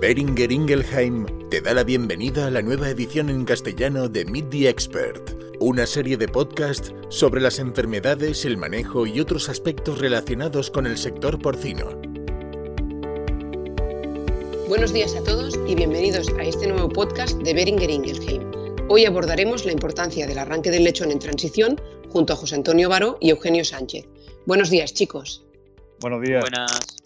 Beringer Ingelheim te da la bienvenida a la nueva edición en castellano de Meet the Expert, una serie de podcasts sobre las enfermedades, el manejo y otros aspectos relacionados con el sector porcino. Buenos días a todos y bienvenidos a este nuevo podcast de Beringer Ingelheim. Hoy abordaremos la importancia del arranque del lechón en transición junto a José Antonio Baró y Eugenio Sánchez. Buenos días, chicos. Buenos días. Buenas.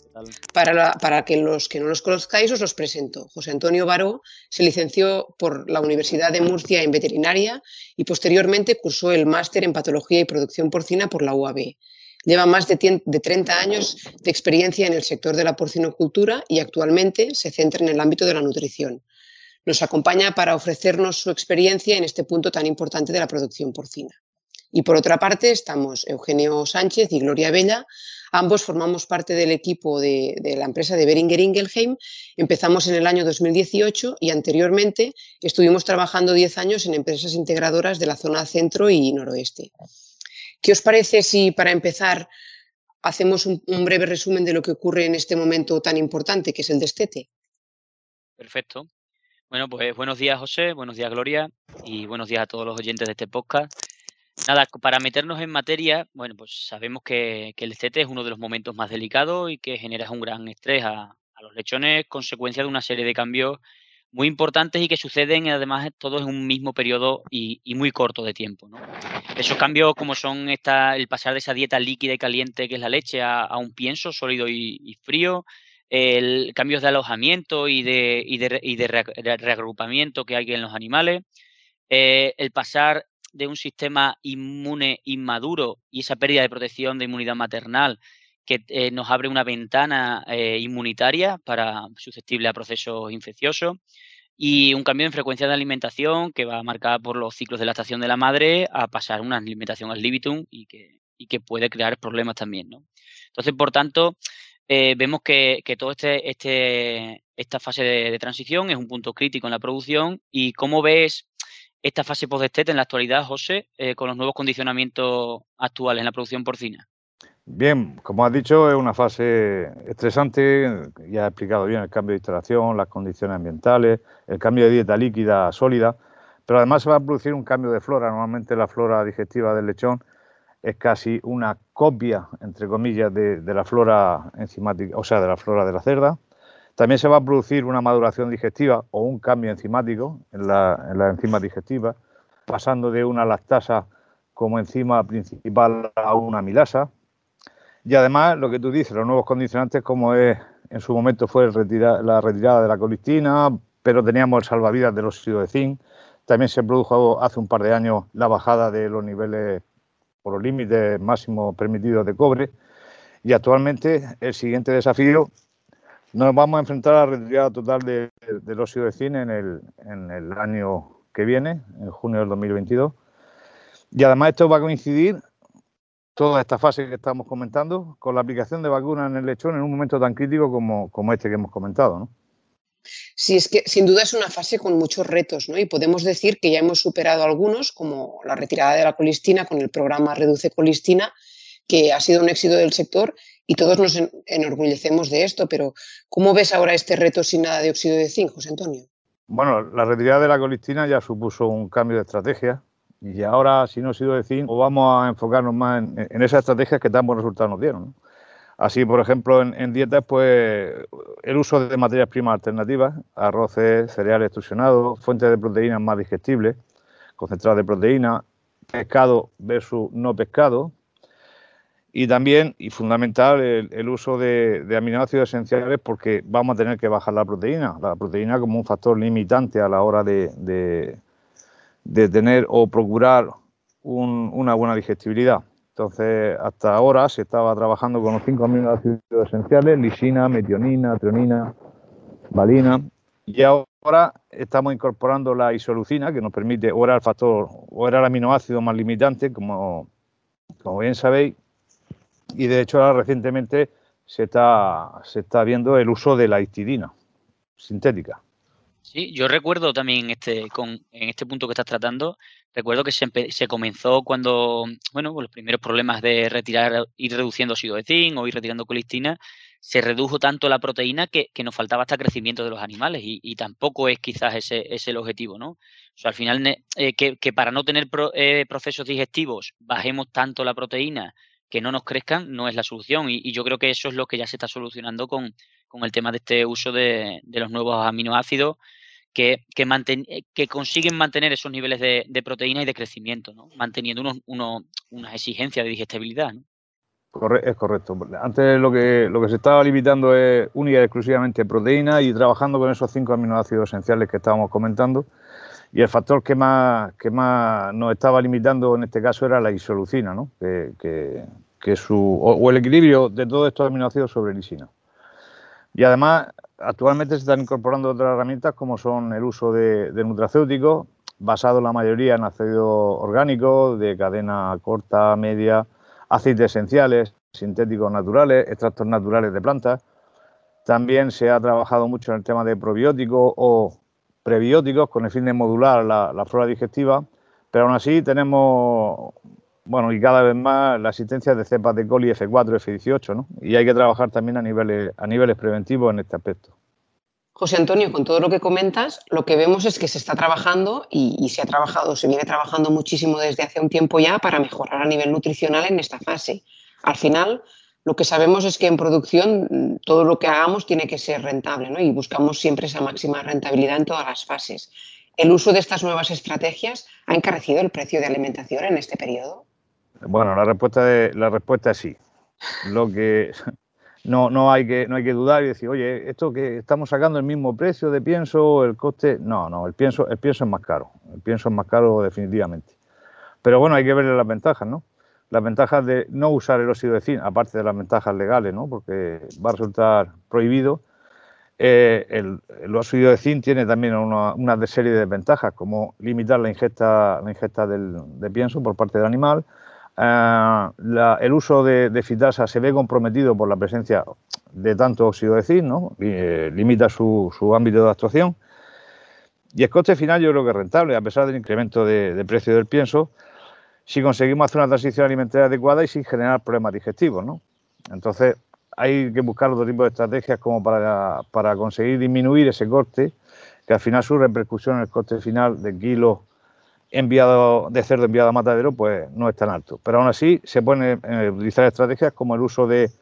Para, para, que los que no los conozcáis os los presento. José Antonio Baró se licenció por la Universidad de Murcia en veterinaria y posteriormente cursó el máster en patología y producción porcina por la UAB. Lleva más de, de 30 años de experiencia en el sector de la porcinocultura y actualmente se centra en el ámbito de la nutrición. Nos acompaña para ofrecernos su experiencia en este punto tan importante de la producción porcina. Y por otra parte estamos Eugenio Sánchez y Gloria Bella. Ambos formamos parte del equipo de, la empresa de Beringer Ingelheim. Empezamos en el año 2018 y anteriormente estuvimos trabajando 10 años en empresas integradoras de la zona centro y noroeste. ¿Qué os parece si para empezar hacemos un, un breve resumen de lo que ocurre en este momento tan importante que es el destete? Perfecto. Bueno, pues buenos días José, buenos días Gloria y buenos días a todos los oyentes de este podcast. Nada, para meternos en materia, bueno, pues sabemos que, el destete es uno de los momentos más delicados y que genera un gran estrés a, los lechones, consecuencia de una serie de cambios muy importantes y que suceden además todos en un mismo periodo y, muy corto de tiempo. Esos cambios como son esta, el pasar de esa dieta líquida y caliente que es la leche a, un pienso sólido y, frío, el cambios de alojamiento y de, y de, reagrupamiento que hay en los animales, eh, el pasar de un sistema inmune inmaduro y esa pérdida de protección de inmunidad maternal que eh, nos abre una ventana eh, inmunitaria para susceptible a procesos infecciosos y un cambio en frecuencia de alimentación que va marcada por los ciclos de la estación de la madre a pasar una alimentación al libitum y que, y que puede crear problemas también. ¿no? Entonces, por tanto, eh, vemos que, que todo este, este, esta fase de, de, transición es un punto crítico en la producción y cómo ves esta fase post-destete en la actualidad, José, eh, con los nuevos condicionamientos actuales en la producción porcina? Bien, como has dicho, es una fase estresante, ya he explicado bien el cambio de instalación, las condiciones ambientales, el cambio de dieta líquida a sólida, pero además se va a producir un cambio de flora. Normalmente la flora digestiva del lechón es casi una copia, entre comillas, de la flora enzimática, o sea, de la flora de la cerda. También se va a producir una maduración digestiva o un cambio enzimático en la, en enzima digestiva, pasando de una lactasa como enzima principal a una amilasa. Y además, lo que tú dices, los nuevos condicionantes, como es, en su momento fue la retirada de la colistina, pero teníamos el salvavidas del óxido de zinc. También se produjo hace un par de años la bajada de los niveles por los límites máximos permitidos de cobre. Y actualmente el siguiente desafío nos vamos a enfrentar a la retirada total del óxido de zinc en el, en el año que viene, en junio del 2022. Y además esto va a coincidir, toda esta fase que estamos comentando, con la aplicación de vacunas en el lechón en un momento tan crítico como, como este que hemos comentado. ¿no? Sí, es que sin duda es una fase con muchos retos, ¿no? Y podemos decir que ya hemos superado algunos, como la retirada de la colistina con el programa Reduce Colistina, que ha sido un éxito del sector y todos nos enorgullecemos de esto, pero ¿cómo ves ahora este reto sin nada de óxido de zinc, José Antonio? Bueno, la retirada de la colistina ya supuso un cambio de estrategia y ahora sin óxido de zinc vamos a enfocarnos más en, esas estrategias que tan buenos resultados nos dieron. Así, por ejemplo, en, dietas, pues el uso de materias primas alternativas, arroces, cereales extrusionados, fuentes de proteínas más digestibles, concentradas de proteína, pescado versus no pescado, y también, y fundamental, el, uso de, aminoácidos esenciales porque vamos a tener que bajar la proteína, la proteína como un factor limitante a la hora de, de, tener o procurar una buena digestibilidad. Entonces, hasta ahora se estaba trabajando con los cinco aminoácidos esenciales, lisina, metionina, treonina, valina, y ahora estamos incorporando la isolucina, que nos permite, o era el factor, o era el aminoácido más limitante, como, como bien sabéis, y de hecho ahora recientemente se está, se está viendo el uso de la histidina sintética. Sí, yo recuerdo también este, con, en este punto que estás tratando, recuerdo que se, se comenzó cuando, bueno, los primeros problemas de retirar, ir reduciendo óxido de zinc o ir retirando colistina, se redujo tanto la proteína que, nos faltaba hasta crecimiento de los animales y, tampoco es quizás ese, el objetivo, ¿no? O sea, al final eh, que, para no tener eh, procesos digestivos bajemos tanto la proteína que no nos crezcan no es la solución y, yo creo que eso es lo que ya se está solucionando con, el tema de este uso de, los nuevos aminoácidos que, que, eh, que, consiguen mantener esos niveles de, proteína y de crecimiento, ¿no? manteniendo unos, unos, unas exigencias de digestibilidad. ¿no? es correcto. Antes lo que, lo que se estaba limitando es única y exclusivamente proteína y trabajando con esos cinco aminoácidos esenciales que estábamos comentando. Y el factor que más, que más nos estaba limitando en este caso era la isolucina, ¿no? que, que, su, o, el equilibrio de todos estos aminoácidos sobre lisina. Y además, actualmente se están incorporando otras herramientas como son el uso de, nutracéuticos, basados la mayoría en ácido orgánico, de cadena corta, media, aceites esenciales, sintéticos naturales, extractos naturales de plantas. También se ha trabajado mucho en el tema de probióticos o prebióticos con el fin de modular la, flora digestiva, pero aún así tenemos, bueno, y cada vez más la existencia de cepas de coli F4, F18, ¿no? Y hay que trabajar también a niveles, a niveles preventivos en este aspecto. José Antonio, con todo lo que comentas, lo que vemos es que se está trabajando y, se ha trabajado, se viene trabajando muchísimo desde hace un tiempo ya para mejorar a nivel nutricional en esta fase. Al final, lo que sabemos es que en producción mm, todo lo que hagamos tiene que ser rentable ¿no? y buscamos siempre esa máxima rentabilidad en todas las fases. ¿El uso de estas nuevas estrategias ha encarecido el precio de alimentación en este periodo? Bueno, la respuesta, la respuesta es sí. Lo que, no, no, hay que, no hay que dudar y decir, oye, esto que estamos sacando el mismo precio de pienso, el coste. No, no, el pienso, el pienso es más caro. El pienso es más caro definitivamente. Pero bueno, hay que ver las ventajas, ¿no? Las ventajas de no usar el óxido de zinc, aparte de las ventajas legales, ¿no? Porque va a resultar prohibido. Eh, el, óxido de zinc tiene también una, serie de ventajas, como limitar la ingesta, ingesta de pienso por parte del animal, Ah, el uso de, fitasa se ve comprometido por la presencia de tanto óxido de zinc, ¿no? Eh, limita su, ámbito de actuación. Y el coste final yo creo que es rentable, a pesar del incremento de, precio del pienso, si conseguimos hacer una transición alimentaria adecuada y sin generar problemas digestivos. ¿no? Entonces, hay que buscar otro tipo de estrategias como para, para conseguir disminuir ese coste, que al final su repercusión en el coste final de kilos enviado de cerdo enviado a matadero pues no es tan alto. Pero aún así se pueden eh, utilizar estrategias como el uso de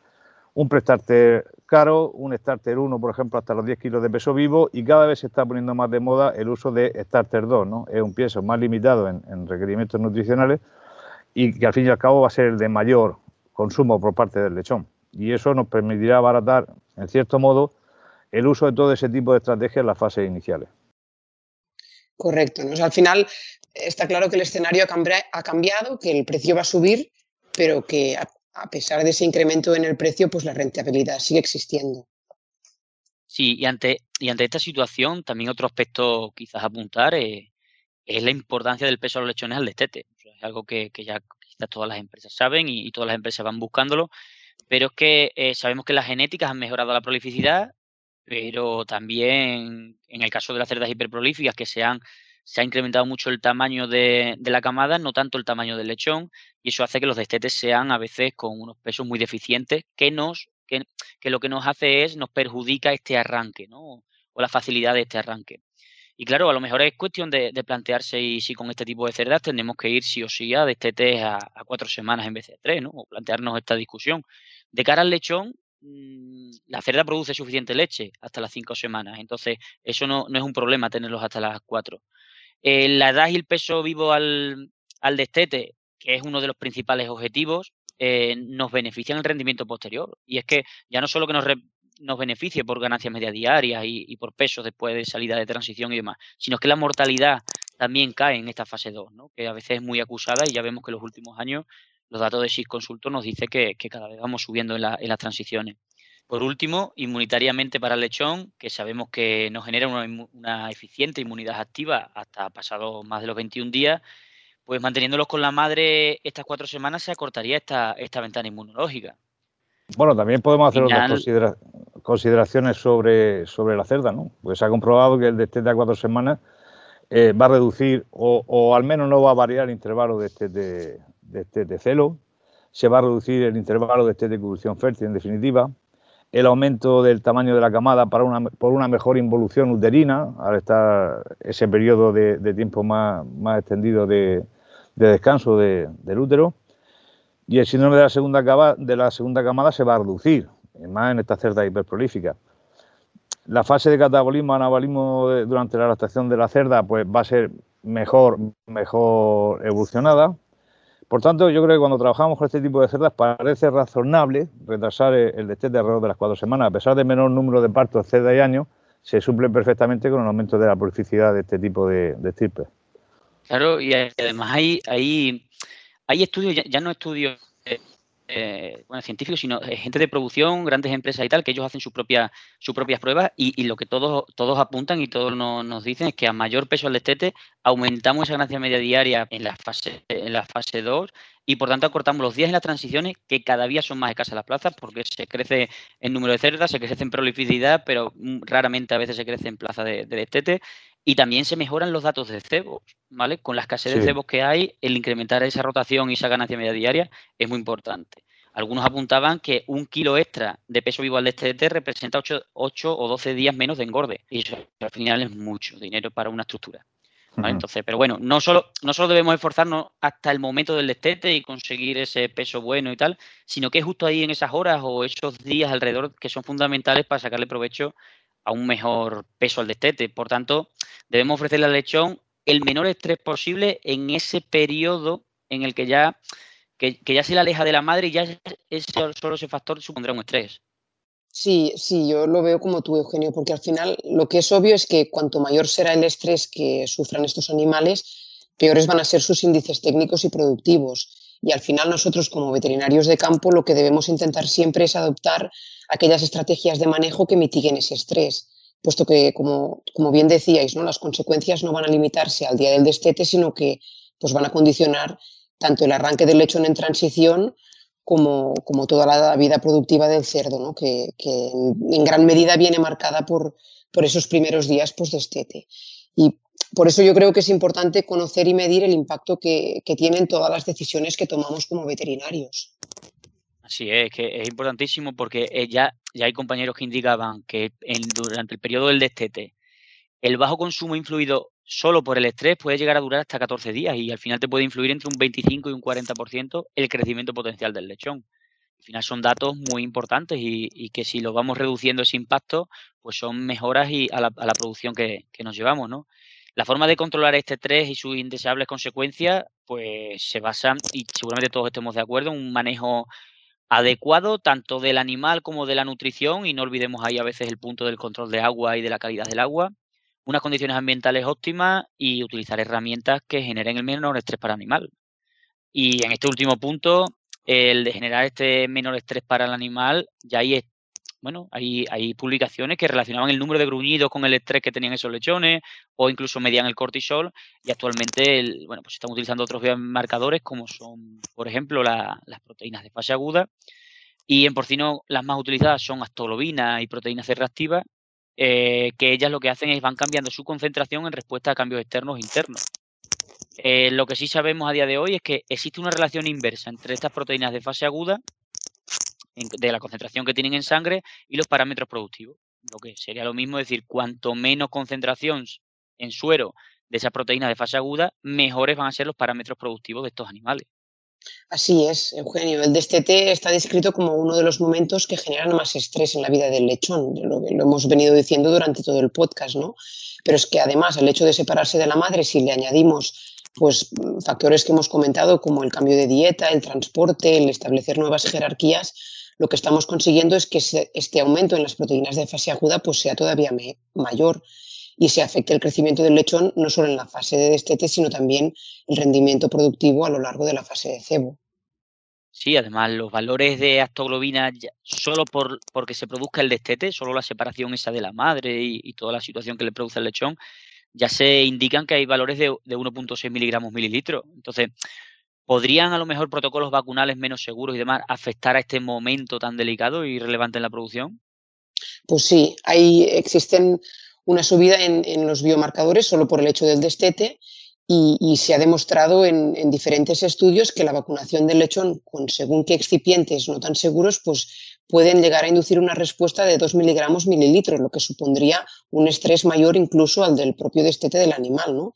un prestarter caro, un starter 1, por ejemplo, hasta los 10 kilos de peso vivo y cada vez se está poniendo más de moda el uso de starter 2, ¿no? Es un peso más limitado en, requerimientos nutricionales y que al fin y al cabo va a ser el de mayor consumo por parte del lechón. Y eso nos permitirá abaratar, en cierto modo, el uso de todo ese tipo de estrategias en las fases iniciales. Correcto. ¿no? al final está claro que el escenario ha cambiado, que el precio va a subir, pero que a pesar de ese incremento en el precio, pues la rentabilidad sigue existiendo. Sí, y ante, y ante esta situación, también otro aspecto quizás apuntar es, la importancia del peso de los lechones al destete. Es algo que, ya quizás todas las empresas saben y, todas las empresas van buscándolo, pero es que eh, sabemos que las genéticas han mejorado la prolificidad, pero también en el caso de las cerdas hiperprolíficas que se han se ha incrementado mucho el tamaño de, la camada, no tanto el tamaño del lechón, y eso hace que los destetes sean a veces con unos pesos muy deficientes, que nos, que, lo que nos hace es, nos perjudica este arranque, ¿no? O la facilidad de este arranque. Y claro, a lo mejor es cuestión de, plantearse y si con este tipo de cerdas tenemos que ir sí o sí a destetes a, a, cuatro semanas en vez de tres, ¿no? O plantearnos esta discusión. De cara al lechón, mm, la cerda produce suficiente leche hasta las cinco semanas, entonces eso no, no es un problema tenerlos hasta las cuatro. Eh, la edad y el peso vivo al, destete, que es uno de los principales objetivos, eh, nos benefician el rendimiento posterior. Y es que ya no solo que nos, nos beneficie por ganancias media diarias y, por pesos después de salida de transición y demás, sino que la mortalidad también cae en esta fase 2, ¿no? que a veces es muy acusada y ya vemos que en los últimos años los datos de SIS Consulto nos dice que, cada vez vamos subiendo en, en las transiciones. Por último, inmunitariamente para el lechón, que sabemos que nos genera una, eficiente inmunidad activa hasta pasados más de los 21 días, pues manteniéndolos con la madre estas cuatro semanas se acortaría esta, esta ventana inmunológica. Bueno, también podemos hacer otras consideraciones sobre, sobre la cerda, ¿no? Pues se ha comprobado que el destete a cuatro semanas eh, va a reducir o, al menos no va a variar el intervalo de este de, de, celo, se va a reducir el intervalo de este de cubrición fértil en definitiva, el aumento del tamaño de la camada para una, por una mejor involución uterina, al estar ese periodo de, tiempo más, más extendido de, descanso del útero. Y el síndrome de la, segunda de la segunda camada se va a reducir, más en esta cerda hiperprolífica. La fase de catabolismo, anabolismo durante la lactación de la cerda pues va a ser mejor, mejor evolucionada. Por tanto, yo creo que cuando trabajamos con este tipo de cerdas parece razonable retrasar el destete alrededor de las cuatro semanas. A pesar del menor número de partos cerda y año, se suple perfectamente con el aumento de la prolificidad de este tipo de, de Claro, y además hay, hay, hay estudios, ya, no estudios eh, bueno, científicos, sino eh, gente de producción, grandes empresas y tal, que ellos hacen sus propias, sus propias pruebas y, lo que todos, todos apuntan y todos nos, dicen es que a mayor peso al destete aumentamos esa ganancia media diaria en la fase en la fase 2 y por tanto acortamos los días en las transiciones que cada día son más escasas las plazas porque se crece en número de cerdas, se crece en prolificidad, pero mm, raramente a veces se crece en plaza de, destete y también se mejoran los datos de cebos, ¿vale? Con la escasez de cebos que hay, el incrementar esa rotación y esa ganancia media diaria es muy importante. Algunos apuntaban que un kilo extra de peso vivo al destete representa 8, 8, o 12 días menos de engorde. Y eso al final es mucho dinero para una estructura. Entonces, pero bueno, no solo, no solo debemos esforzarnos hasta el momento del destete y conseguir ese peso bueno y tal, sino que es justo ahí en esas horas o esos días alrededor que son fundamentales para sacarle provecho a un mejor peso al destete. Por tanto, debemos ofrecerle al lechón el menor estrés posible en ese periodo en el que ya, que, ya se le aleja de la madre y ya ese, solo ese factor supondrá un estrés. Sí, sí, yo lo veo como tú, Eugenio, porque al final lo que es obvio es que cuanto mayor será el estrés que sufran estos animales, peores van a ser sus índices técnicos y productivos. Y al final nosotros como veterinarios de campo lo que debemos intentar siempre es adoptar aquellas estrategias de manejo que mitiguen ese estrés, puesto que, como, como bien decíais, ¿no? las consecuencias no van a limitarse al día del destete, sino que pues, van a condicionar tanto el arranque del lechón en transición como, como toda la vida productiva del cerdo, ¿no? que, que en, gran medida viene marcada por, por esos primeros días post-destete. Y por eso yo creo que es importante conocer y medir el impacto que, que tienen todas las decisiones que tomamos como veterinarios. Así es, que es importantísimo porque eh, ya, ya hay compañeros que indicaban que durante el periodo del destete el bajo consumo influido solo por el estrés puede llegar a durar hasta 14 días y al final te puede influir entre un 25 y un 40% el crecimiento potencial del lechón. Al final son datos muy importantes y, que si lo vamos reduciendo ese impacto, pues son mejoras y a, la, producción que, que, nos llevamos, ¿no? La forma de controlar este estrés y sus indeseables consecuencias, pues se basa, y seguramente todos estemos de acuerdo, en un manejo adecuado tanto del animal como de la nutrición y no olvidemos ahí a veces el punto del control de agua y de la calidad del agua, unas condiciones ambientales óptimas y utilizar herramientas que generen el menor estrés para el animal. Y en este último punto, el de generar este menor estrés para el animal, ya hay, bueno, hay, hay publicaciones que relacionaban el número de gruñidos con el estrés que tenían esos lechones o incluso medían el cortisol y actualmente, el, bueno, pues estamos utilizando otros marcadores como son, por ejemplo, las proteínas de fase aguda y en porcino las más utilizadas son astoglobina y proteínas C eh, que ellas lo que hacen es van cambiando su concentración en respuesta a cambios externos e internos. Eh, lo que sí sabemos a día de hoy es que existe una relación inversa entre estas proteínas de fase aguda, de la concentración que tienen en sangre, y los parámetros productivos. Lo que sería lo mismo decir, cuanto menos concentración en suero de esas proteínas de fase aguda, mejores van a ser los parámetros productivos de estos animales. Así es, Eugenio. El destete está descrito como uno de los momentos que generan más estrés en la vida del lechón, lo lo hemos venido diciendo durante todo el podcast, ¿no? Pero es que además el hecho de separarse de la madre, si le añadimos pues factores que hemos comentado como el cambio de dieta, el transporte, el establecer nuevas jerarquías, lo que estamos consiguiendo es que este aumento en las proteínas de fase aguda pues sea todavía mayor y se afecte el crecimiento del lechón no solo en la fase de destete, sino también el rendimiento productivo a lo largo de la fase de cebo. Sí, además los valores de actoglobina, solo por, porque se produzca el destete, solo la separación esa de la madre y, toda la situación que le produce el lechón, ya se indican que hay valores de, de 1.6 miligramos mililitros. Entonces, ¿podrían a lo mejor protocolos vacunales menos seguros y demás afectar a este momento tan delicado y relevante en la producción? Pues sí, ahí existen una subida en, los biomarcadores solo por el hecho del destete y, se ha demostrado en, diferentes estudios que la vacunación del lechón con según qué excipientes no tan seguros pues pueden llegar a inducir una respuesta de 2 miligramos mililitros, lo que supondría un estrés mayor incluso al del propio destete del animal. ¿no?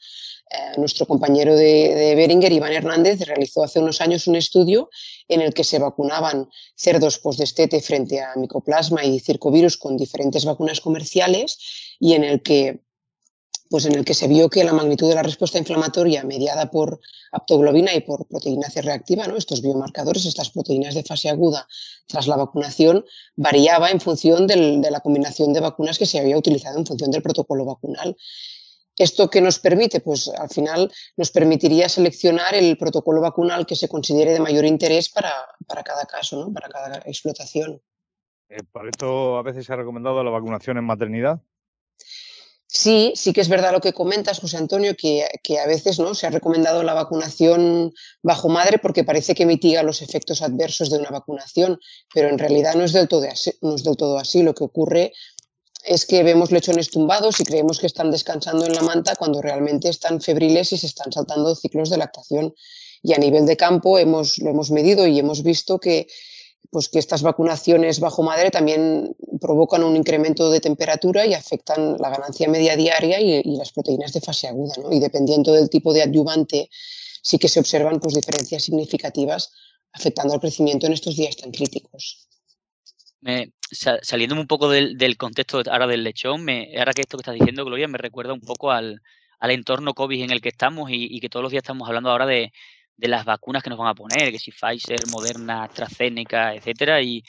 Nuestro compañero de, de, Beringer, Iván Hernández, realizó hace unos años un estudio en el que se vacunaban cerdos postdestete frente a micoplasma y circovirus con diferentes vacunas comerciales y en el que pues en el que se vio que la magnitud de la respuesta inflamatoria mediada por aptoglobina y por proteína C reactiva, ¿no? estos biomarcadores, estas proteínas de fase aguda tras la vacunación, variaba en función del, de la combinación de vacunas que se había utilizado en función del protocolo vacunal. ¿Esto qué nos permite? Pues al final nos permitiría seleccionar el protocolo vacunal que se considere de mayor interés para, para cada caso, ¿no? para cada explotación. Eh, ¿Por esto a veces se ha recomendado la vacunación en maternidad? Sí, sí que es verdad lo que comentas, José Antonio, que, que, a veces ¿no? se ha recomendado la vacunación bajo madre porque parece que mitiga los efectos adversos de una vacunación, pero en realidad no es del todo así. No es del todo así. Lo que ocurre es que vemos lechones tumbados y creemos que están descansando en la manta cuando realmente están febriles y se están saltando ciclos de lactación. Y a nivel de campo hemos, lo hemos medido y hemos visto que, pues que estas vacunaciones bajo madre también provocan un incremento de temperatura y afectan la ganancia media diaria y, las proteínas de fase aguda. Y dependiendo del tipo de adyuvante, sí que se observan pues, diferencias significativas afectando al crecimiento en estos días tan críticos. Me, saliendo un poco del, del, contexto ahora del lechón, me, ahora que esto que estás diciendo, Gloria, me recuerda un poco al, entorno COVID en el que estamos y, que todos los días estamos hablando ahora de, de las vacunas que nos van a poner, que si Pfizer, Moderna, AstraZeneca, etcétera, y,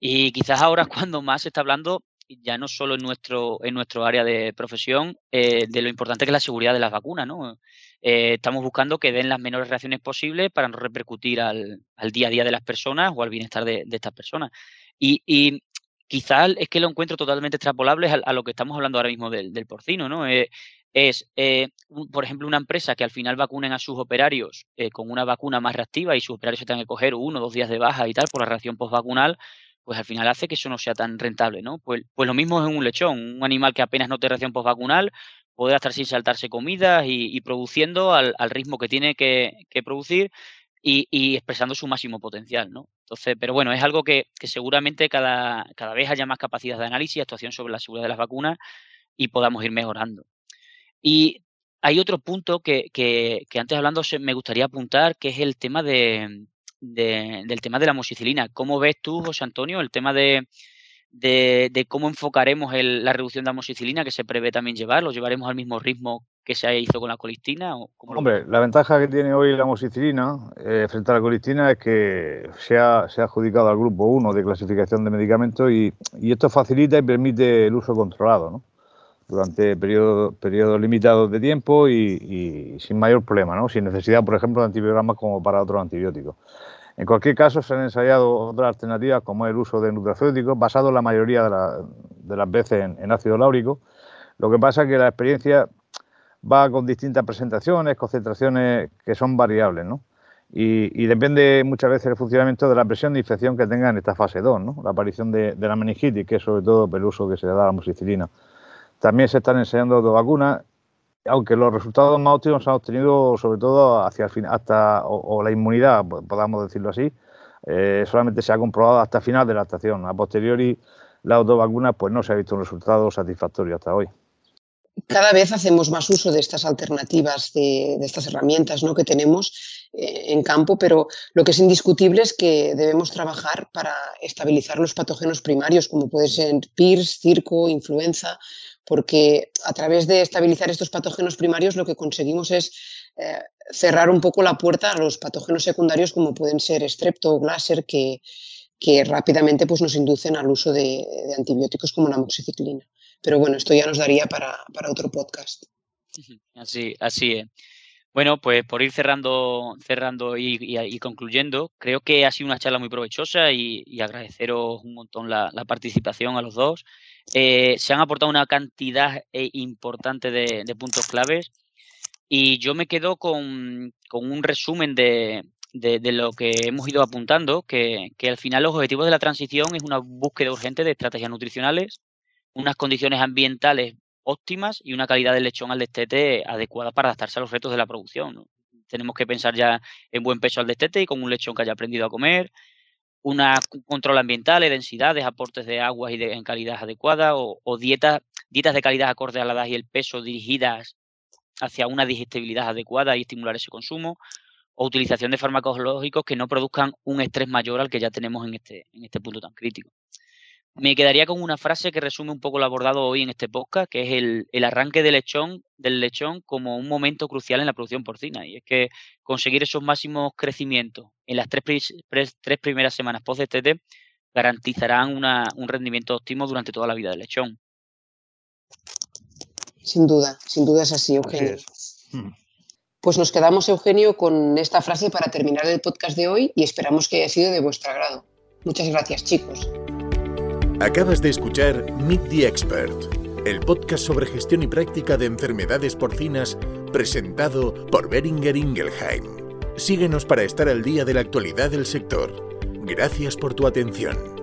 quizás ahora cuando más se está hablando, ya no solo en nuestro, en nuestro área de profesión, eh, de lo importante que es la seguridad de las vacunas, ¿no? Eh, estamos buscando que den las menores reacciones posibles para no repercutir al, al, día a día de las personas o al bienestar de estas personas. Y, y quizás es que lo encuentro totalmente extrapolable a, lo que estamos hablando ahora mismo del, porcino, ¿no? Eh, es, eh, por ejemplo, una empresa que al final vacunen a sus operarios eh, con una vacuna más reactiva y sus operarios se tengan que coger uno o dos días de baja y tal por la reacción postvacunal, pues al final hace que eso no sea tan rentable, ¿no? Pues, pues lo mismo es en un lechón, un animal que apenas no tiene reacción postvacunal, podrá estar sin saltarse comidas y, produciendo al, al, ritmo que tiene que producir y, expresando su máximo potencial, ¿no? Entonces, pero bueno, es algo que, seguramente cada, cada vez haya más capacidad de análisis y actuación sobre la seguridad de las vacunas y podamos ir mejorando. Y hay otro punto que, que, que antes hablando me gustaría apuntar, que es el tema de, de, del tema de la moxicilina. ¿Cómo ves tú, José Antonio, el tema de, de, de cómo enfocaremos el, la reducción de la moxicilina que se prevé también llevar? ¿Lo llevaremos al mismo ritmo que se hizo con la colistina? O Hombre, la ventaja que tiene hoy la moxicilina eh, frente a la colistina es que se ha, se ha adjudicado al grupo 1 de clasificación de medicamentos y, y esto facilita y permite el uso controlado, ¿no? durante periodos periodo limitados de tiempo y, y, sin mayor problema, ¿no? sin necesidad, por ejemplo, de antibiogramas como para otros antibióticos. En cualquier caso, se han ensayado otras alternativas como el uso de nutracéuticos, basado la mayoría de, la, de las veces en, ácido láurico. Lo que pasa es que la experiencia va con distintas presentaciones, concentraciones que son variables, ¿no? Y, depende muchas veces el funcionamiento de la presión de infección que tenga en esta fase 2, ¿no? La aparición de, la meningitis, que es sobre todo el uso que se le da a la amoxicilina. También se están enseñando dos vacunas, aunque los resultados más óptimos se han obtenido sobre todo hacia el final, hasta, o, la inmunidad, podamos decirlo así, eh, solamente se ha comprobado hasta el final de la estación. A posteriori, las dos vacunas, pues no se ha visto un resultado satisfactorio hasta hoy. Cada vez hacemos más uso de estas alternativas, de, estas herramientas ¿no? que tenemos eh, en campo, pero lo que es indiscutible es que debemos trabajar para estabilizar los patógenos primarios, como puede ser PIRS, circo, influenza, porque a través de estabilizar estos patógenos primarios lo que conseguimos es eh, cerrar un poco la puerta a los patógenos secundarios como pueden ser strepto o glasser que, que rápidamente pues, nos inducen al uso de, antibióticos como la amoxiciclina. Pero bueno, esto ya nos daría para, para otro podcast. Así, así es. Bueno, pues por ir cerrando, cerrando y, y, y, concluyendo, creo que ha sido una charla muy provechosa y, y agradeceros un montón la, participación a los dos. Eh, se han aportado una cantidad eh, importante de, de, puntos claves y yo me quedo con, con un resumen de, de, de, lo que hemos ido apuntando, que, que al final los objetivos de la transición es una búsqueda urgente de estrategias nutricionales, unas condiciones ambientales óptimas y una calidad del lechón al destete adecuada para adaptarse a los retos de la producción. Tenemos que pensar ya en buen peso al destete y con un lechón que haya aprendido a comer, un control ambiental, densidades, aportes de aguas y de, en calidad adecuada, o, o dietas, dietas de calidad acorde a la edad y el peso dirigidas hacia una digestibilidad adecuada y estimular ese consumo, o utilización de fármacos lógicos que no produzcan un estrés mayor al que ya tenemos en este, en este punto tan crítico. Me quedaría con una frase que resume un poco lo abordado hoy en este podcast, que es el, el, arranque del lechón, del lechón como un momento crucial en la producción porcina. Y es que conseguir esos máximos crecimientos en las tres, tres primeras semanas post-DTT garantizarán una, un rendimiento óptimo durante toda la vida del lechón. Sin duda, sin duda es así, Eugenio. Pues nos quedamos, Eugenio, con esta frase para terminar el podcast de hoy y esperamos que haya sido de vuestro agrado. Muchas gracias, chicos. Acabas de escuchar Meet the Expert, el podcast sobre gestión y práctica de enfermedades porcinas presentado por Beringer Ingelheim. Síguenos para estar al día de la actualidad del sector. Gracias por tu atención.